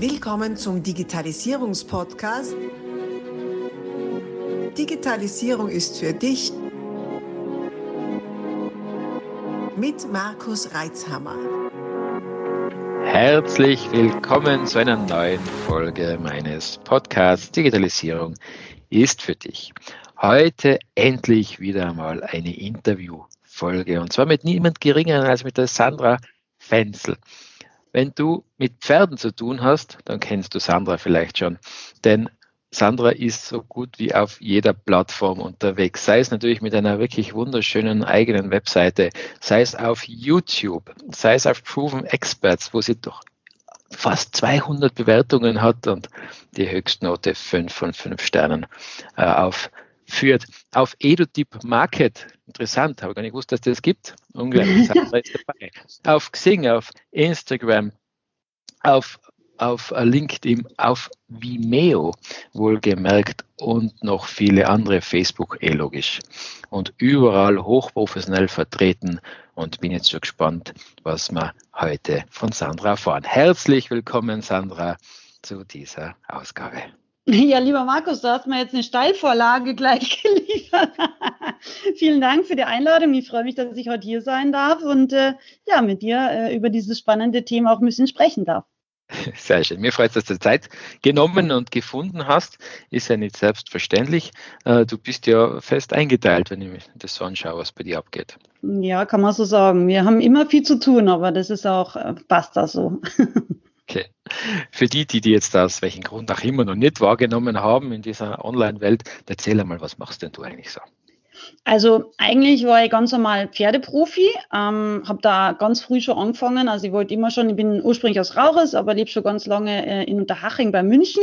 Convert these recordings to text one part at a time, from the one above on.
Willkommen zum Digitalisierungspodcast. Digitalisierung ist für dich mit Markus Reitzhammer. Herzlich willkommen zu einer neuen Folge meines Podcasts Digitalisierung ist für dich. Heute endlich wieder mal eine Interviewfolge und zwar mit niemand geringeren als mit der Sandra Fenzel. Wenn du mit Pferden zu tun hast, dann kennst du Sandra vielleicht schon. Denn Sandra ist so gut wie auf jeder Plattform unterwegs, sei es natürlich mit einer wirklich wunderschönen eigenen Webseite, sei es auf YouTube, sei es auf Proven Experts, wo sie doch fast 200 Bewertungen hat und die Höchstnote 5 von 5 Sternen äh, aufführt. Auf EduTip Market, interessant, habe gar nicht gewusst, dass das gibt. Unglaublich. Auf Xing, auf Instagram, auf auf LinkedIn, auf Vimeo wohlgemerkt und noch viele andere, Facebook eh logisch. Und überall hochprofessionell vertreten und bin jetzt schon gespannt, was wir heute von Sandra erfahren. Herzlich willkommen, Sandra, zu dieser Ausgabe. Ja, lieber Markus, du hast mir jetzt eine Steilvorlage gleich geliefert. Vielen Dank für die Einladung. Ich freue mich, dass ich heute hier sein darf und äh, ja, mit dir äh, über dieses spannende Thema auch ein bisschen sprechen darf. Sehr schön. Mir freut es, dass du Zeit genommen und gefunden hast. Ist ja nicht selbstverständlich. Äh, du bist ja fest eingeteilt, wenn ich das so anschaue, was bei dir abgeht. Ja, kann man so sagen. Wir haben immer viel zu tun, aber das ist auch, äh, passt da so. Okay. Für die, die, die jetzt aus welchem Grund auch immer noch nicht wahrgenommen haben in dieser Online-Welt, erzähl einmal, was machst denn du eigentlich so? Also eigentlich war ich ganz normal Pferdeprofi, ähm, habe da ganz früh schon angefangen. Also ich wollte immer schon, ich bin ursprünglich aus Rauches, aber lebe schon ganz lange äh, in Unterhaching bei München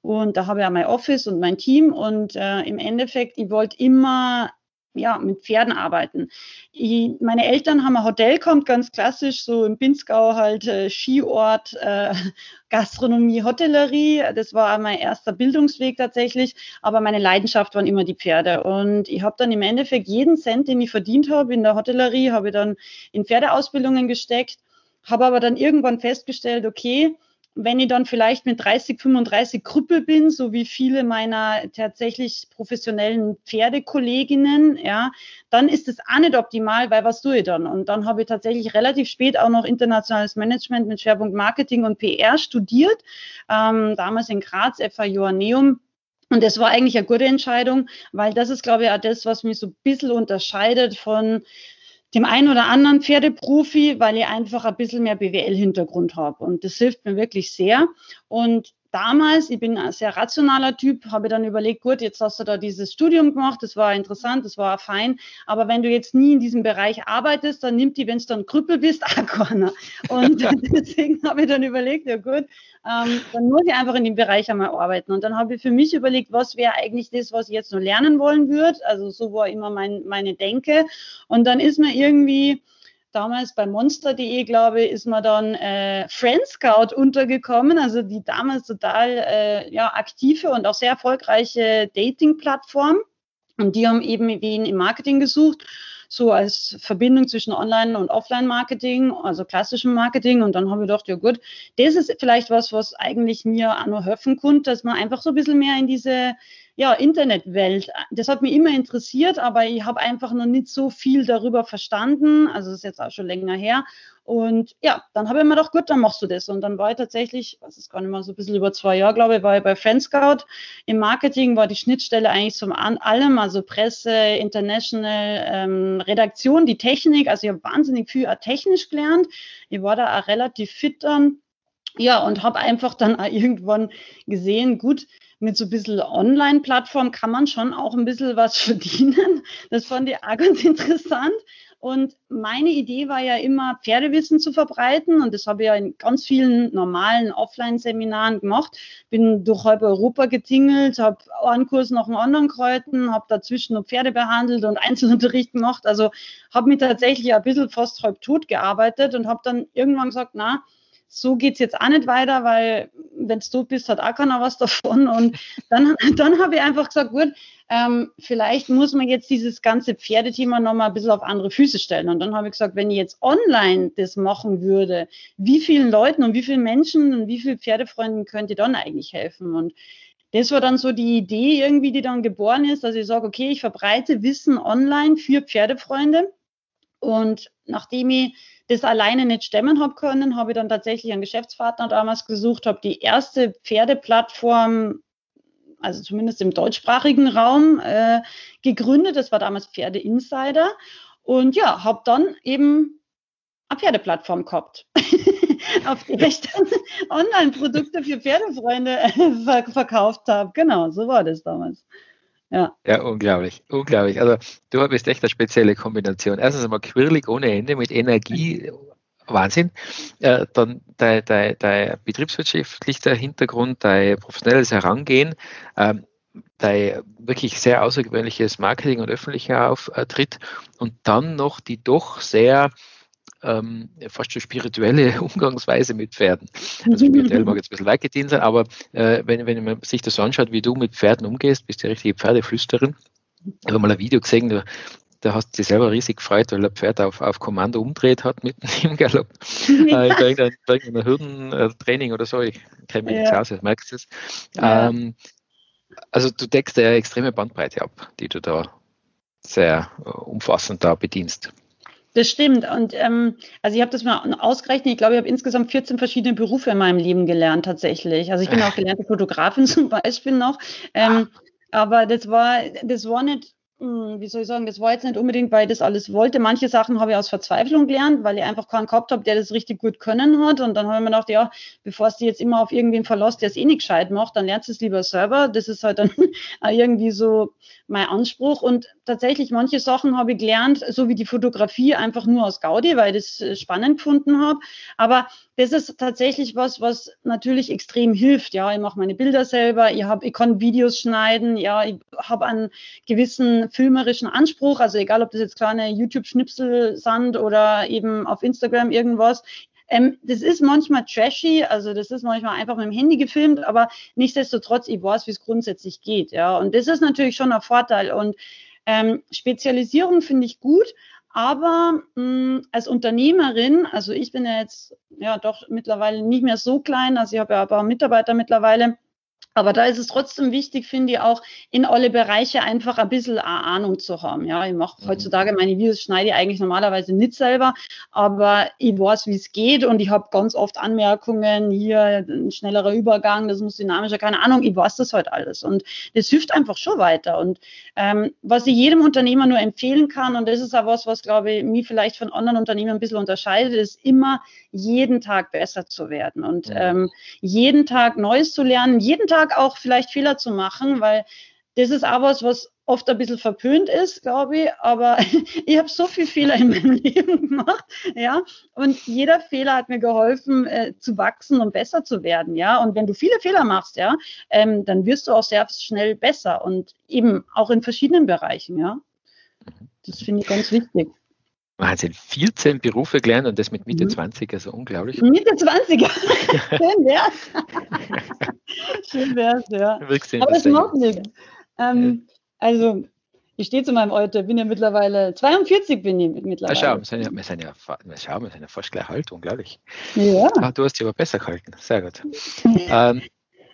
und da habe ich auch mein Office und mein Team und äh, im Endeffekt, ich wollte immer ja, mit Pferden arbeiten. Ich, meine Eltern haben ein Hotel kommt ganz klassisch, so im Pinzgau halt äh, Skiort, äh, Gastronomie, Hotellerie. Das war mein erster Bildungsweg tatsächlich, aber meine Leidenschaft waren immer die Pferde. Und ich habe dann im Endeffekt jeden Cent, den ich verdient habe in der Hotellerie, habe ich dann in Pferdeausbildungen gesteckt, habe aber dann irgendwann festgestellt, okay, wenn ich dann vielleicht mit 30, 35 Krüppel bin, so wie viele meiner tatsächlich professionellen Pferdekolleginnen, ja, dann ist es auch nicht optimal, weil was tue ich dann? Und dann habe ich tatsächlich relativ spät auch noch internationales Management mit Schwerpunkt Marketing und PR studiert, ähm, damals in Graz, FA Joanneum. Und das war eigentlich eine gute Entscheidung, weil das ist, glaube ich, auch das, was mich so ein bisschen unterscheidet von dem einen oder anderen Pferdeprofi, weil ich einfach ein bisschen mehr BWL-Hintergrund habe. Und das hilft mir wirklich sehr. Und damals, ich bin ein sehr rationaler Typ, habe dann überlegt, gut, jetzt hast du da dieses Studium gemacht, das war interessant, das war fein, aber wenn du jetzt nie in diesem Bereich arbeitest, dann nimmt die, wenn es dann Krüppel bist, auch keiner. Und deswegen habe ich dann überlegt, ja gut, ähm, dann muss ich einfach in dem Bereich einmal arbeiten. Und dann habe ich für mich überlegt, was wäre eigentlich das, was ich jetzt nur lernen wollen würde. Also so war immer mein, meine Denke. Und dann ist mir irgendwie damals bei monster.de, glaube ich, ist man dann äh, Friend untergekommen, also die damals total äh, ja, aktive und auch sehr erfolgreiche Dating-Plattform. Und die haben eben wen im Marketing gesucht, so als Verbindung zwischen Online- und Offline-Marketing, also klassischem Marketing. Und dann haben wir gedacht, ja gut, das ist vielleicht was, was eigentlich mir auch noch helfen könnte, dass man einfach so ein bisschen mehr in diese ja, Internetwelt. Das hat mich immer interessiert, aber ich habe einfach noch nicht so viel darüber verstanden. Also das ist jetzt auch schon länger her. Und ja, dann habe ich mir gedacht, gut, dann machst du das. Und dann war ich tatsächlich, was ist gar nicht mal so ein bisschen über zwei Jahre, glaube ich, war ich bei Friendscout. Im Marketing war die Schnittstelle eigentlich zum allem, also Presse, International, ähm, Redaktion, die Technik. Also ich habe wahnsinnig viel technisch gelernt. Ich war da auch relativ fit dann. Ja, und habe einfach dann irgendwann gesehen, gut, mit so ein bisschen Online-Plattform kann man schon auch ein bisschen was verdienen. Das fand ich auch ganz interessant. Und meine Idee war ja immer, Pferdewissen zu verbreiten. Und das habe ich ja in ganz vielen normalen Offline-Seminaren gemacht. Bin durch halb Europa getingelt, habe einen Kurs nach dem anderen kreuten, habe dazwischen noch Pferde behandelt und Einzelunterricht gemacht. Also habe mich tatsächlich ein bisschen fast halb tot gearbeitet und habe dann irgendwann gesagt, na, so geht's jetzt auch nicht weiter, weil wenn du bist, hat auch keiner was davon. Und dann, dann habe ich einfach gesagt, gut, ähm, vielleicht muss man jetzt dieses ganze Pferdethema nochmal ein bisschen auf andere Füße stellen. Und dann habe ich gesagt, wenn ich jetzt online das machen würde, wie vielen Leuten und wie vielen Menschen und wie vielen Pferdefreunden könnte dann eigentlich helfen? Und das war dann so die Idee irgendwie, die dann geboren ist, dass ich sage, okay, ich verbreite Wissen online für Pferdefreunde. Und nachdem ich das alleine nicht stemmen habe können, habe ich dann tatsächlich einen Geschäftspartner damals gesucht, habe die erste Pferdeplattform, also zumindest im deutschsprachigen Raum, äh, gegründet. Das war damals Pferde Insider. Und ja, habe dann eben eine Pferdeplattform gehabt, auf der ich dann Online-Produkte für Pferdefreunde äh, verkauft habe. Genau, so war das damals. Ja. ja, unglaublich, unglaublich. Also du bist echt eine spezielle Kombination. Erstens einmal quirlig ohne Ende mit Energie, Wahnsinn. Äh, dann dein, dein, dein betriebswirtschaftlicher Hintergrund, dein professionelles Herangehen, ähm, dein wirklich sehr außergewöhnliches Marketing und öffentlicher Auftritt und dann noch die doch sehr ähm, fast schon spirituelle Umgangsweise mit Pferden. Also spirituell mag jetzt ein bisschen weit gedient sein, aber äh, wenn, wenn man sich das so anschaut, wie du mit Pferden umgehst, bist du ja richtige Pferdeflüsterin. Ich habe mal ein Video gesehen, da, da hast du dich selber riesig gefreut, weil ein Pferd auf, auf Kommando umdreht hat mitten im Galopp. Ja. Äh, bei irgendeiner, bei irgendeiner Hürdentraining oder so. Ich kenne mich ja. nicht aus, merkst du es. Ja. Ähm, also du deckst ja extreme Bandbreite ab, die du da sehr uh, umfassend da bedienst. Das stimmt. Und ähm, also ich habe das mal ausgerechnet. Ich glaube, ich habe insgesamt 14 verschiedene Berufe in meinem Leben gelernt tatsächlich. Also ich bin auch gelernte Fotografin zum Beispiel noch. Ähm, aber das war, das war nicht wie soll ich sagen, das war jetzt nicht unbedingt, weil ich das alles wollte. Manche Sachen habe ich aus Verzweiflung gelernt, weil ich einfach keinen gehabt habe, der das richtig gut können hat. Und dann habe ich mir gedacht, ja, bevor es die jetzt immer auf irgendwen verlässt, der es eh nicht gescheit macht, dann lernst du es lieber selber. Das ist halt dann irgendwie so mein Anspruch. Und tatsächlich, manche Sachen habe ich gelernt, so wie die Fotografie, einfach nur aus Gaudi, weil ich das äh, spannend gefunden habe. Aber das ist tatsächlich was, was natürlich extrem hilft. Ja, ich mache meine Bilder selber, ich, hab, ich kann Videos schneiden, ja, ich habe einen gewissen filmerischen Anspruch, also egal, ob das jetzt kleine YouTube-Schnipsel sind oder eben auf Instagram irgendwas. Ähm, das ist manchmal trashy, also das ist manchmal einfach mit dem Handy gefilmt, aber nichtsdestotrotz, ich weiß, wie es grundsätzlich geht. Ja, und das ist natürlich schon ein Vorteil. Und ähm, Spezialisierung finde ich gut, aber mh, hm, als Unternehmerin, also ich bin ja jetzt ja doch mittlerweile nicht mehr so klein, also ich habe ja ein paar Mitarbeiter mittlerweile, aber da ist es trotzdem wichtig, finde ich auch, in alle Bereiche einfach ein bisschen Ahnung zu haben. Ja, ich mache mhm. heutzutage meine Videos, schneide ich eigentlich normalerweise nicht selber, aber ich weiß, wie es geht und ich habe ganz oft Anmerkungen, hier ein schnellerer Übergang, das muss dynamischer, keine Ahnung, ich weiß das halt alles und das hilft einfach schon weiter. Und ähm, was ich jedem Unternehmer nur empfehlen kann, und das ist auch was, was glaube ich mich vielleicht von anderen Unternehmen ein bisschen unterscheidet, ist immer jeden Tag besser zu werden und mhm. ähm, jeden Tag Neues zu lernen, jeden Tag Tag auch vielleicht Fehler zu machen, weil das ist auch was, was oft ein bisschen verpönt ist, glaube ich, aber ich habe so viele Fehler in meinem Leben gemacht, ja, und jeder Fehler hat mir geholfen, äh, zu wachsen und besser zu werden, ja, und wenn du viele Fehler machst, ja, ähm, dann wirst du auch sehr schnell besser und eben auch in verschiedenen Bereichen, ja. Das finde ich ganz wichtig. Wahnsinn, 14 Berufe gelernt und das mit Mitte mhm. 20, also unglaublich. Mitte 20, schön wär's. schön wär's, ja. Aber das macht nichts. Ähm, ja. Also, ich stehe zu meinem Alter, bin ja mittlerweile 42 bin ich mittlerweile. Ja, schau, wir sind ja, wir sind ja, schau, wir sind ja fast gleich alt, unglaublich. Ja. Ah, du hast dich aber besser gehalten, sehr gut. ähm,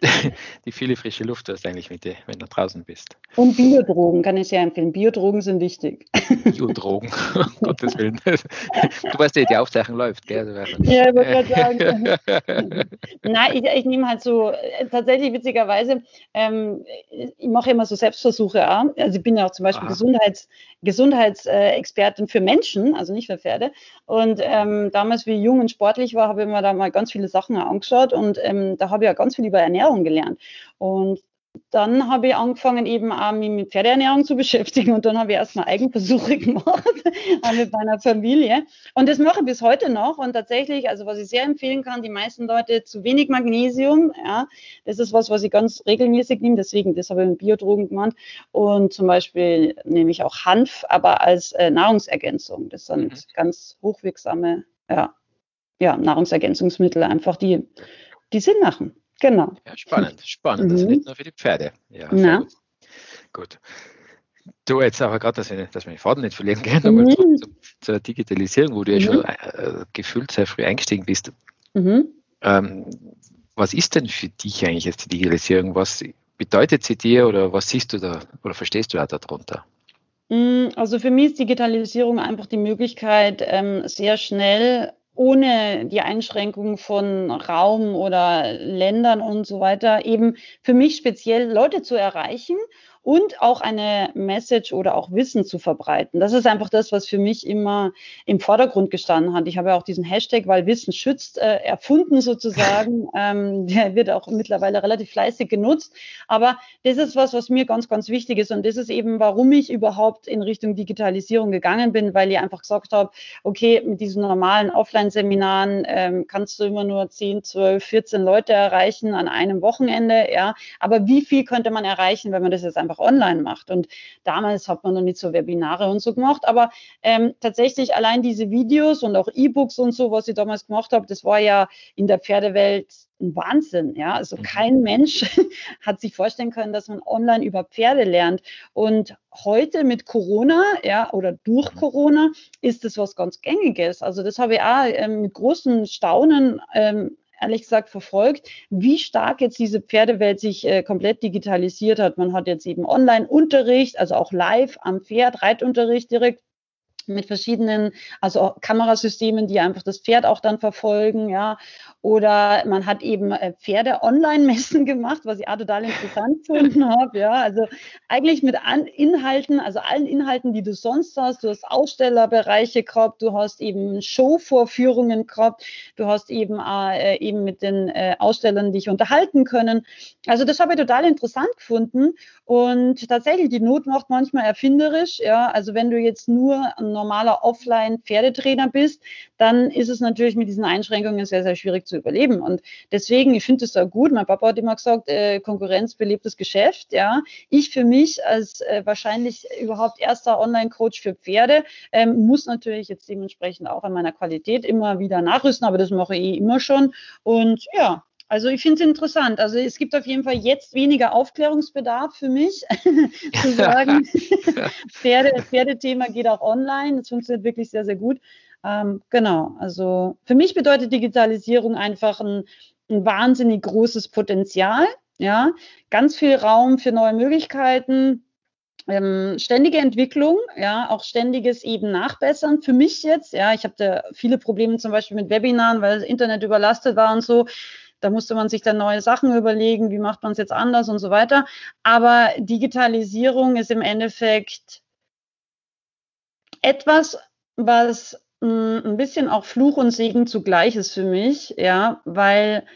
die viele frische Luft hast eigentlich, mit dir, wenn du draußen bist. Und Biodrogen kann ich sehr empfehlen. Biodrogen sind wichtig. Biodrogen, um Gottes Willen. Du weißt ja, die Aufzeichnung läuft, gell? Ja, ich wollte gerade sagen. Nein, ich, ich, nehme halt so, tatsächlich witzigerweise, ähm, ich mache immer so Selbstversuche auch. Also ich bin ja auch zum Beispiel Gesundheits, Gesundheitsexpertin für Menschen, also nicht für Pferde. Und ähm, damals, wie ich jung und sportlich war, habe ich mir da mal ganz viele Sachen angeschaut und ähm, da habe ich ja ganz viel über Ernährung gelernt. Und dann habe ich angefangen, eben auch mich mit Pferdeernährung zu beschäftigen und dann habe ich erstmal Eigenversuche gemacht mit meiner Familie. Und das mache ich bis heute noch. Und tatsächlich, also was ich sehr empfehlen kann, die meisten Leute zu wenig Magnesium, ja, das ist was, was ich ganz regelmäßig nehme, deswegen, das habe ich mit Biodrogen gemacht. Und zum Beispiel nehme ich auch Hanf, aber als äh, Nahrungsergänzung. Das sind mhm. ganz hochwirksame, ja, ja, Nahrungsergänzungsmittel einfach, die, die Sinn machen. Genau. Ja, spannend, spannend. Mhm. Das ist nicht nur für die Pferde. Ja, gut. gut. Du jetzt aber gerade, dass, wir, dass wir den Faden nicht verlieren können, aber mhm. zur, zur, Digitalisierung, wo du ja mhm. schon äh, gefühlt sehr früh eingestiegen bist. Mhm. Ähm, was ist denn für dich eigentlich jetzt die Digitalisierung? Was bedeutet sie dir oder was siehst du da oder verstehst du auch darunter? Mm, also für mich ist Digitalisierung einfach die Möglichkeit, ähm, sehr schnell ohne die Einschränkung von Raum oder Ländern und so weiter, eben für mich speziell Leute zu erreichen und auch eine Message oder auch Wissen zu verbreiten. Das ist einfach das, was für mich immer im Vordergrund gestanden hat. Ich habe ja auch diesen Hashtag, weil Wissen schützt, äh, erfunden sozusagen. ähm, der wird auch mittlerweile relativ fleißig genutzt. Aber das ist was, was mir ganz, ganz wichtig ist. Und das ist eben, warum ich überhaupt in Richtung Digitalisierung gegangen bin, weil ich einfach gesagt habe, okay, mit diesen normalen Offline-Seminaren ähm, kannst du immer nur 10, 12, 14 Leute erreichen an einem Wochenende. Ja, aber wie viel könnte man erreichen, wenn man das jetzt einfach einfach online macht. Und damals hat man noch nicht so Webinare und so gemacht, aber ähm, tatsächlich allein diese Videos und auch E-Books und so, was ich damals gemacht habe, das war ja in der Pferdewelt ein Wahnsinn, ja. Also mhm. kein Mensch hat sich vorstellen können, dass man online über Pferde lernt. Und heute mit Corona, ja, oder durch mhm. Corona ist das was ganz Gängiges. Also das habe ich auch ähm, mit großem Staunen ähm, ehrlich gesagt verfolgt, wie stark jetzt diese Pferdewelt sich äh, komplett digitalisiert hat. Man hat jetzt eben Online-Unterricht, also auch live am Pferd, Reitunterricht direkt mit verschiedenen, also Kamerasystemen, die einfach das Pferd auch dann verfolgen, ja. Oder man hat eben äh, Pferde-Online-Messen gemacht, was ich auch total interessant gefunden habe, ja. Also eigentlich mit Inhalten, also allen Inhalten, die du sonst hast. Du hast Ausstellerbereiche gehabt, du hast eben Showvorführungen gehabt, du hast eben äh, eben mit den äh, Ausstellern dich unterhalten können. Also das habe ich total interessant gefunden. Und tatsächlich, die Not macht manchmal erfinderisch, ja. Also wenn du jetzt nur ein normaler Offline-Pferdetrainer bist, dann ist es natürlich mit diesen Einschränkungen sehr, sehr schwierig zu überleben. Und deswegen, ich finde es sehr gut. Mein Papa hat immer gesagt, äh, Konkurrenz belebt das Geschäft. Ja, ich für mich als äh, wahrscheinlich überhaupt erster Online-Coach für Pferde ähm, muss natürlich jetzt dementsprechend auch an meiner Qualität immer wieder nachrüsten, aber das mache ich eh immer schon. Und ja, also ich finde es interessant. Also es gibt auf jeden Fall jetzt weniger Aufklärungsbedarf für mich, zu sagen, Pferde, Pferdethema geht auch online. Das funktioniert wirklich sehr, sehr gut. Ähm, genau, also für mich bedeutet Digitalisierung einfach ein, ein wahnsinnig großes Potenzial. Ja, ganz viel Raum für neue Möglichkeiten, ähm, ständige Entwicklung, ja, auch ständiges eben Nachbessern. Für mich jetzt, ja, ich habe da viele Probleme zum Beispiel mit Webinaren, weil das Internet überlastet war und so. Da musste man sich dann neue Sachen überlegen, wie macht man es jetzt anders und so weiter. Aber Digitalisierung ist im Endeffekt etwas, was mh, hm, ein bisschen auch Fluch und Segen zugleich ist für mich, ja, weil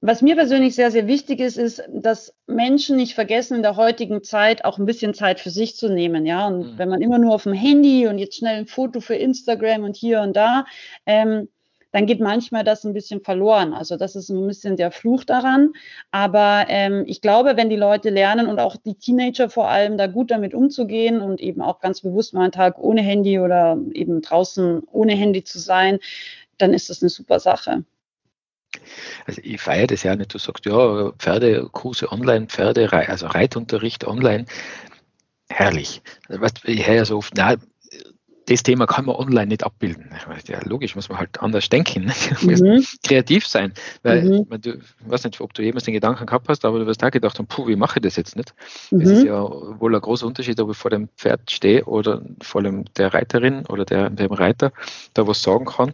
was mir persönlich sehr, sehr wichtig ist, ist, dass Menschen nicht vergessen, in der heutigen Zeit auch ein bisschen Zeit für sich zu nehmen. Ja, und mhm. wenn man immer nur auf dem Handy und jetzt schnell ein Foto für Instagram und hier und da, ähm, dann geht manchmal das ein bisschen verloren. Also das ist ein bisschen der Fluch daran. Aber ähm, ich glaube, wenn die Leute lernen und auch die Teenager vor allem da gut damit umzugehen und eben auch ganz bewusst mal einen Tag ohne Handy oder eben draußen ohne Handy zu sein, dann ist das eine super Sache. Also ich feiere das ja nicht. Du sagst, ja, Pferdekurse online, Pferde, also Reitunterricht online. Herrlich. Ich höre ja so oft, na, das Thema kann man online nicht abbilden. Ja, logisch, muss man halt anders denken, mhm. kreativ sein. Weil, mhm. man, du, ich weiß nicht, ob du jemals den Gedanken gehabt hast, aber du wirst da gedacht haben, puh, wie mache ich das jetzt nicht? Mhm. ist ja wohl ein großer Unterschied, ob ich vor dem Pferd stehe oder vor dem, der Reiterin oder der, dem Reiter da was sagen kann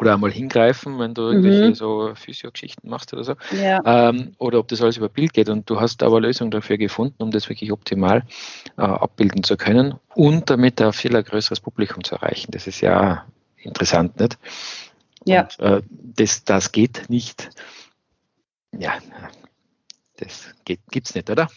oder einmal hingreifen, wenn du irgendwelche mhm. so Physio-Geschichten machst oder so. Ja. Ähm, oder ob das alles über Bild geht. Und du hast aber eine Lösung dafür gefunden, um das wirklich optimal äh, abbilden zu können und damit ein viel größeres Publikum zu erreichen. Das ist ja interessant, nicht? Ja. Und, äh, das, das geht nicht. Ja, das gibt es nicht, oder?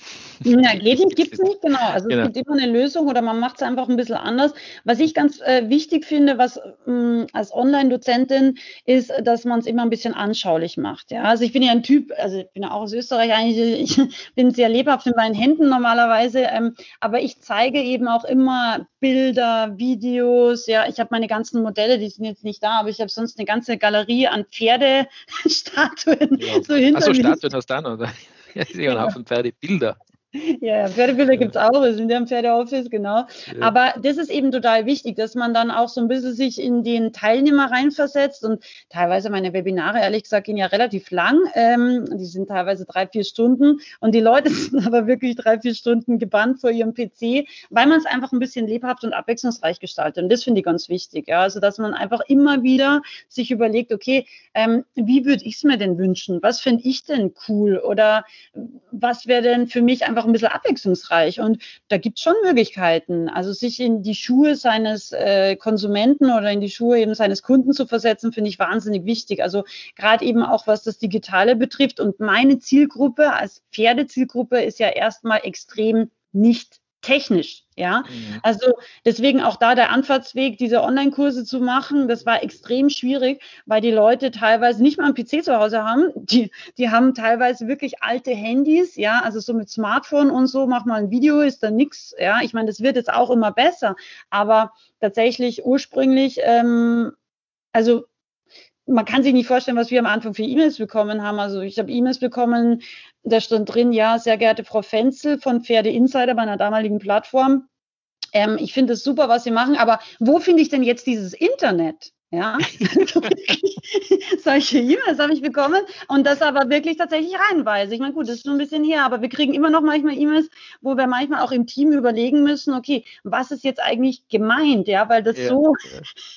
Ja, geht nicht, gibt es nicht, genau. Also genau. es gibt immer eine Lösung oder man macht es einfach ein bisschen anders. Was ich ganz äh, wichtig finde, was mh, mm, als Online-Dozentin ist, dass man es immer ein bisschen anschaulich macht. Ja? Also ich bin ja ein Typ, also ich bin ja auch aus Österreich eigentlich, ich bin sehr lebhaft in meinen Händen normalerweise, ähm, aber ich zeige eben auch immer Bilder, Videos, ja, ich habe meine ganzen Modelle, die sind jetzt nicht da, aber ich habe sonst eine ganze Galerie an Pferdestatuen ja. so hinter Achso, Statuen hast du da noch, oder? Ja, ich sehe einen Haufen Pferdebilder. Ja, ja Pferdebilder gibt es auch, wir sind ja im Pferdeoffice, genau. Ja. Aber das ist eben total wichtig, dass man dann auch so ein bisschen sich in den Teilnehmer reinversetzt und teilweise meine Webinare, ehrlich gesagt, gehen ja relativ lang. Ähm, die sind teilweise drei, vier Stunden und die Leute sind aber wirklich drei, vier Stunden gebannt vor ihrem PC, weil man es einfach ein bisschen lebhaft und abwechslungsreich gestaltet. Und das finde ich ganz wichtig. Ja, also, dass man einfach immer wieder sich überlegt, okay, ähm, wie würde ich es mir denn wünschen? Was finde ich denn cool? Oder was wäre denn für mich einfach auch ein bisschen abwechslungsreich. Und da gibt es schon Möglichkeiten. Also sich in die Schuhe seines äh, Konsumenten oder in die Schuhe eben seines Kunden zu versetzen, finde ich wahnsinnig wichtig. Also gerade eben auch was das Digitale betrifft. Und meine Zielgruppe als Pferdezielgruppe ist ja erstmal extrem nicht technisch. Ja, mhm. also deswegen auch da der Anfahrtsweg, diese Online-Kurse zu machen, das war extrem schwierig, weil die Leute teilweise nicht mal einen PC zu Hause haben. Die, die haben teilweise wirklich alte Handys, ja, also so mit Smartphone und so, mach mal ein Video, ist da nichts. Ja, ich meine, das wird jetzt auch immer besser, aber tatsächlich ursprünglich, ähm, also man kann sich nicht vorstellen, was wir am Anfang für E-Mails bekommen haben. Also ich habe E-Mails bekommen, da stand drin, ja, sehr geehrte Frau Fenzel von Pferde Insider bei einer damaligen Plattform. Ähm, ich finde es super, was Sie machen, aber wo finde ich denn jetzt dieses Internet? Ja, solche E-Mails habe ich bekommen und das aber wirklich tatsächlich reihenweise. Ich meine, gut, das ist schon ein bisschen her, aber wir kriegen immer noch manchmal E-Mails, wo wir manchmal auch im Team überlegen müssen, okay, was ist jetzt eigentlich gemeint, ja, weil das ja. so,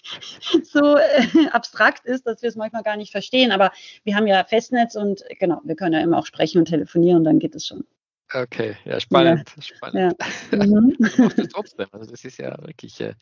so äh, abstrakt ist, dass wir es manchmal gar nicht verstehen. Aber wir haben ja Festnetz und genau, wir können ja immer auch sprechen und telefonieren, dann geht es schon. Okay, ja, spannend. Ja. spannend. Ja. Mhm. trotzdem, also das ist ja wirklich. Äh,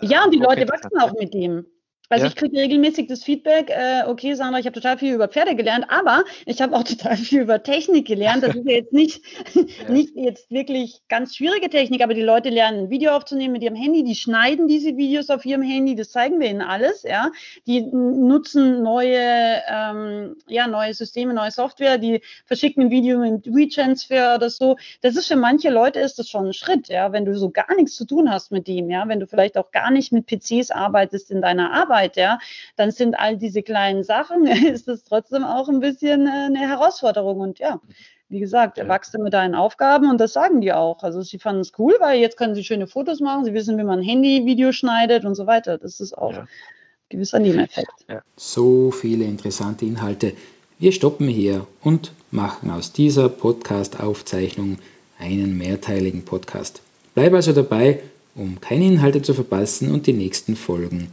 ja, und die Leute wachsen auch mit dem. Also ja. ich kriege regelmäßig das Feedback, äh, okay, Sandra, ich habe total viel über Pferde gelernt, aber ich habe auch total viel über Technik gelernt. Das ist ja jetzt nicht, ja. nicht jetzt wirklich ganz schwierige Technik, aber die Leute lernen, ein Video aufzunehmen mit ihrem Handy, die schneiden diese Videos auf ihrem Handy, das zeigen wir ihnen alles, ja. Die nutzen neue, ähm, ja, neue Systeme, neue Software, die verschicken ein Video mit WeTransfer oder so. Das ist für manche Leute ist das schon ein Schritt, ja, wenn du so gar nichts zu tun hast mit dem, ja, wenn du vielleicht auch gar nicht mit PCs arbeitest in deiner Arbeit Arbeit, ja, dann sind all diese kleinen Sachen, ist es trotzdem auch ein bisschen äh, eine Herausforderung. Und ja, wie gesagt, du mit deinen Aufgaben und das sagen die auch. Also sie fanden es cool, weil jetzt können sie schöne Fotos machen, sie wissen, wie man ein Handy-Video schneidet und so weiter. Das ist auch ja. ein gewisser Nebeneffekt. Ja. So viele interessante Inhalte. Wir stoppen hier und machen aus dieser Podcast-Aufzeichnung einen mehrteiligen Podcast. Bleib also dabei, um keine Inhalte zu verpassen und die nächsten Folgen